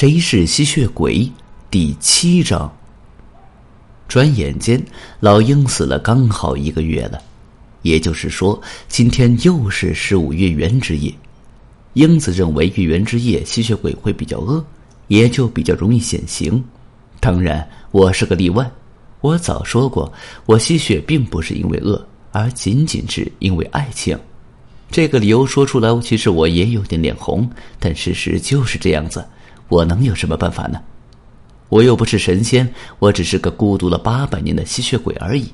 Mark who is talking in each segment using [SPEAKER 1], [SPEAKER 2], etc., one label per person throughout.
[SPEAKER 1] 谁是吸血鬼？第七章。转眼间，老鹰死了刚好一个月了，也就是说，今天又是十五月圆之夜。英子认为月圆之夜吸血鬼会比较饿，也就比较容易显形。当然，我是个例外。我早说过，我吸血并不是因为饿，而仅仅是因为爱情。这个理由说出来，其实我也有点脸红，但事实就是这样子。我能有什么办法呢？我又不是神仙，我只是个孤独了八百年的吸血鬼而已。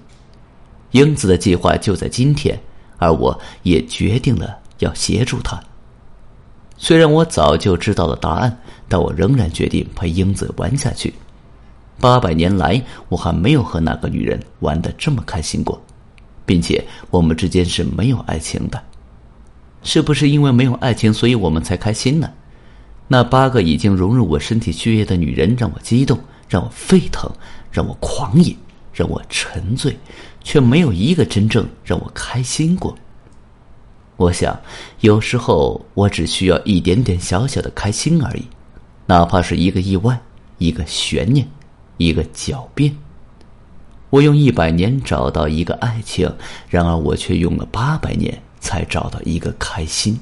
[SPEAKER 1] 英子的计划就在今天，而我也决定了要协助他。虽然我早就知道了答案，但我仍然决定陪英子玩下去。八百年来，我还没有和哪个女人玩的这么开心过，并且我们之间是没有爱情的。是不是因为没有爱情，所以我们才开心呢？那八个已经融入我身体血液的女人，让我激动，让我沸腾，让我狂野，让我沉醉，却没有一个真正让我开心过。我想，有时候我只需要一点点小小的开心而已，哪怕是一个意外，一个悬念，一个狡辩。我用一百年找到一个爱情，然而我却用了八百年。才找到一个开心。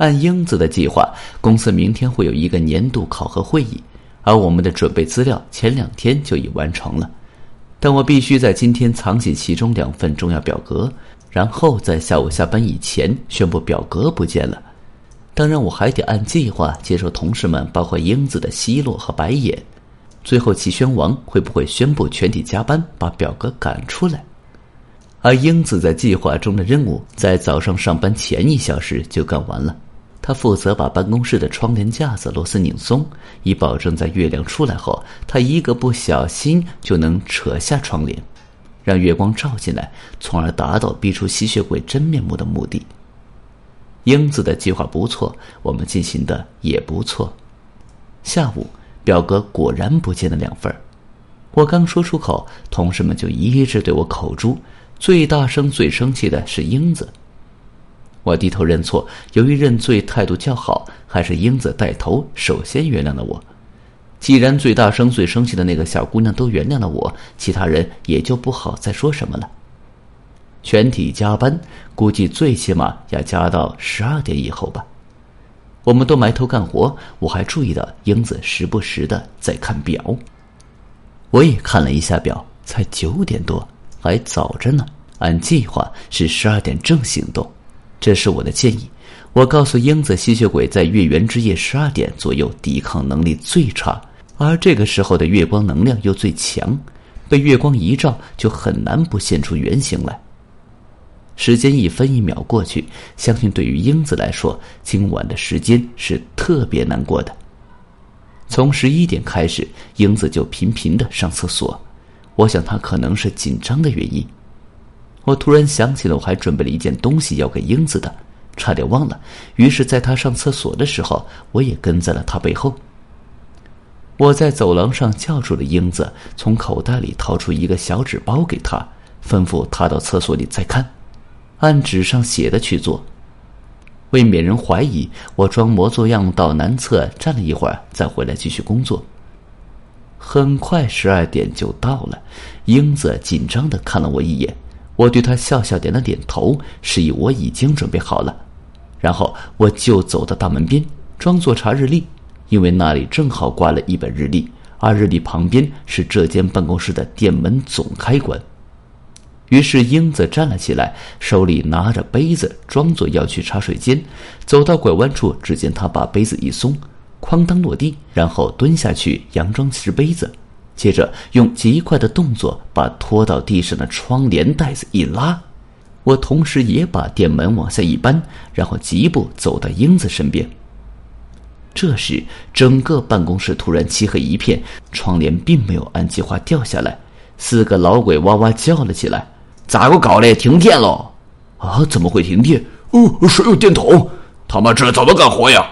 [SPEAKER 1] 按英子的计划，公司明天会有一个年度考核会议，而我们的准备资料前两天就已完成了。但我必须在今天藏起其中两份重要表格，然后在下午下班以前宣布表格不见了。当然，我还得按计划接受同事们，包括英子的奚落和白眼。最后，齐宣王会不会宣布全体加班，把表格赶出来？而英子在计划中的任务，在早上上班前一小时就干完了。他负责把办公室的窗帘架子螺丝拧松，以保证在月亮出来后，他一个不小心就能扯下窗帘，让月光照进来，从而达到逼出吸血鬼真面目的目的。英子的计划不错，我们进行的也不错。下午，表格果然不见了两份我刚说出口，同事们就一致对我口诛。最大声、最生气的是英子。我低头认错，由于认罪态度较好，还是英子带头首先原谅了我。既然最大声、最生气的那个小姑娘都原谅了我，其他人也就不好再说什么了。全体加班，估计最起码要加到十二点以后吧。我们都埋头干活，我还注意到英子时不时的在看表。我也看了一下表，才九点多。还早着呢，按计划是十二点正行动，这是我的建议。我告诉英子，吸血鬼在月圆之夜十二点左右抵抗能力最差，而这个时候的月光能量又最强，被月光一照就很难不现出原形来。时间一分一秒过去，相信对于英子来说，今晚的时间是特别难过的。从十一点开始，英子就频频的上厕所。我想她可能是紧张的原因。我突然想起了，我还准备了一件东西要给英子的，差点忘了。于是，在他上厕所的时候，我也跟在了他背后。我在走廊上叫住了英子，从口袋里掏出一个小纸包给他，吩咐他到厕所里再看，按纸上写的去做。为免人怀疑，我装模作样到南侧站了一会儿，再回来继续工作。很快，十二点就到了。英子紧张的看了我一眼，我对他笑笑点了点头，示意我已经准备好了。然后我就走到大门边，装作查日历，因为那里正好挂了一本日历，而日历旁边是这间办公室的店门总开关。于是英子站了起来，手里拿着杯子，装作要去茶水间。走到拐弯处，只见他把杯子一松。哐当落地，然后蹲下去佯装拾杯子，接着用极快的动作把拖到地上的窗帘带子一拉。我同时也把店门往下一扳，然后疾步走到英子身边。这时，整个办公室突然漆黑一片，窗帘并没有按计划掉下来。四个老鬼哇哇叫了起来：“咋个搞的？停电了！啊，怎么会停电？哦，谁有电筒？他妈这怎么干活呀？”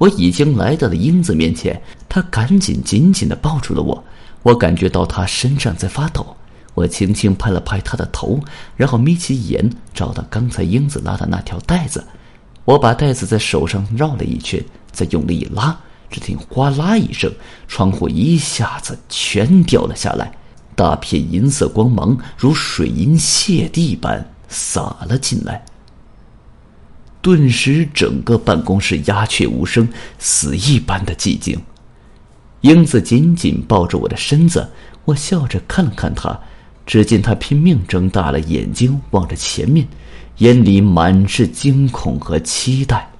[SPEAKER 1] 我已经来到了英子面前，她赶紧紧紧的抱住了我。我感觉到她身上在发抖，我轻轻拍了拍她的头，然后眯起眼找到刚才英子拉的那条带子。我把带子在手上绕了一圈，再用力一拉，只听哗啦一声，窗户一下子全掉了下来，大片银色光芒如水银泻地般洒了进来。顿时，整个办公室鸦雀无声，死一般的寂静。英子紧紧抱着我的身子，我笑着看了看他，只见他拼命睁大了眼睛望着前面，眼里满是惊恐和期待。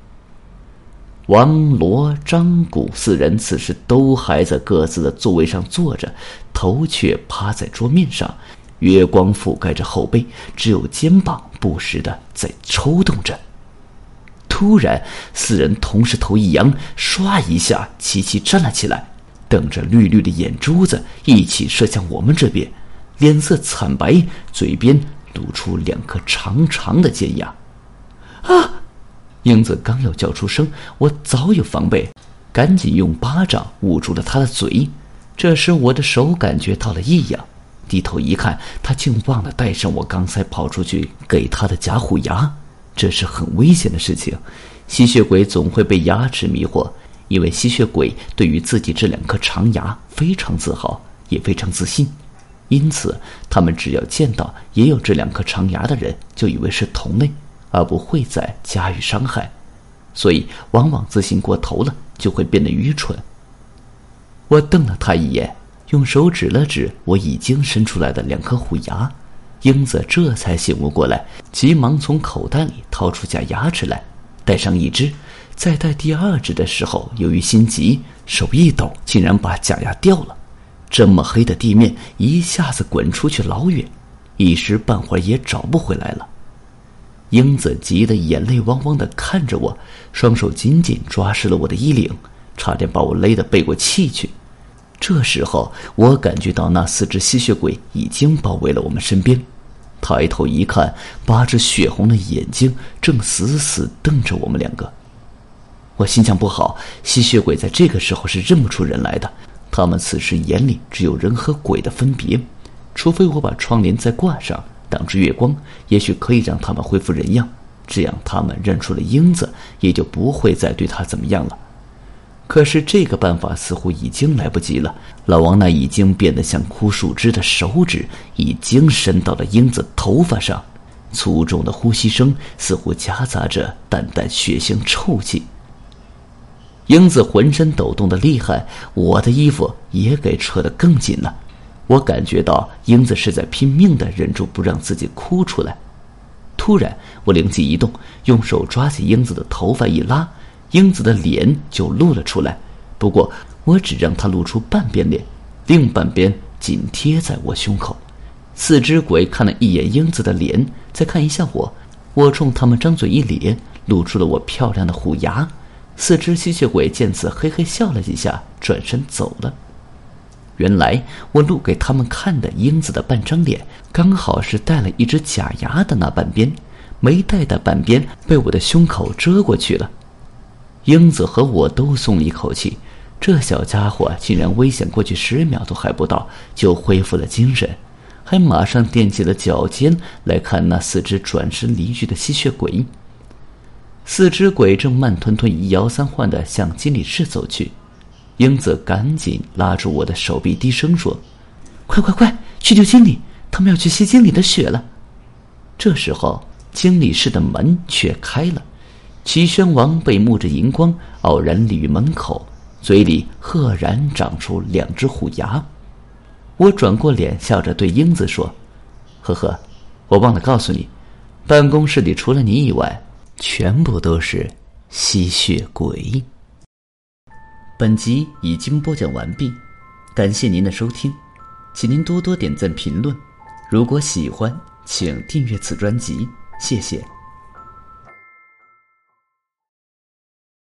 [SPEAKER 1] 王罗、张古四人此时都还在各自的座位上坐着，头却趴在桌面上，月光覆盖着后背，只有肩膀不时的在抽动着。突然，四人同时头一扬，唰一下齐齐站了起来。瞪着绿绿的眼珠子，一起射向我们这边，脸色惨白，嘴边露出两颗长长的尖牙。啊！英子刚要叫出声，我早有防备，赶紧用巴掌捂住了他的嘴。这时我的手感觉到了异样，低头一看，他竟忘了带上我刚才跑出去给他的假虎牙。这是很危险的事情，吸血鬼总会被牙齿迷惑。因为吸血鬼对于自己这两颗长牙非常自豪，也非常自信，因此他们只要见到也有这两颗长牙的人，就以为是同类，而不会再加以伤害，所以往往自信过头了，就会变得愚蠢。我瞪了他一眼，用手指了指我已经伸出来的两颗虎牙，英子这才醒悟过来，急忙从口袋里掏出假牙齿来，戴上一只。在戴第二只的时候，由于心急，手一抖，竟然把假牙掉了。这么黑的地面，一下子滚出去老远，一时半会儿也找不回来了。英子急得眼泪汪汪的看着我，双手紧紧抓实了我的衣领，差点把我勒得背过气去。这时候，我感觉到那四只吸血鬼已经包围了我们身边。抬头一看，八只血红的眼睛正死死瞪着我们两个。我心想不好，吸血鬼在这个时候是认不出人来的，他们此时眼里只有人和鬼的分别，除非我把窗帘再挂上，挡住月光，也许可以让他们恢复人样，这样他们认出了英子，也就不会再对他怎么样了。可是这个办法似乎已经来不及了，老王那已经变得像枯树枝的手指已经伸到了英子头发上，粗重的呼吸声似乎夹杂着淡淡血腥臭气。英子浑身抖动的厉害，我的衣服也给扯得更紧了。我感觉到英子是在拼命的忍住不让自己哭出来。突然，我灵机一动，用手抓起英子的头发一拉，英子的脸就露了出来。不过，我只让她露出半边脸，另半边紧贴在我胸口。四只鬼看了一眼英子的脸，再看一下我，我冲他们张嘴一咧，露出了我漂亮的虎牙。四只吸血鬼见此，嘿嘿笑了几下，转身走了。原来我录给他们看的英子的半张脸，刚好是戴了一只假牙的那半边，没戴的半边被我的胸口遮过去了。英子和我都松了一口气，这小家伙竟然危险过去十秒都还不到，就恢复了精神，还马上踮起了脚尖来看那四只转身离去的吸血鬼。四只鬼正慢吞吞、一摇三晃的向经理室走去，英子赶紧拉住我的手臂，低声说：“快快快，去救经理！他们要去吸经理的血了。”这时候，经理室的门却开了，齐宣王被沐着银光，傲然立于门口，嘴里赫然长出两只虎牙。我转过脸，笑着对英子说：“呵呵，我忘了告诉你，办公室里除了你以外。”全部都是吸血鬼。本集已经播讲完毕，感谢您的收听，请您多多点赞评论。如果喜欢，请订阅此专辑，谢谢。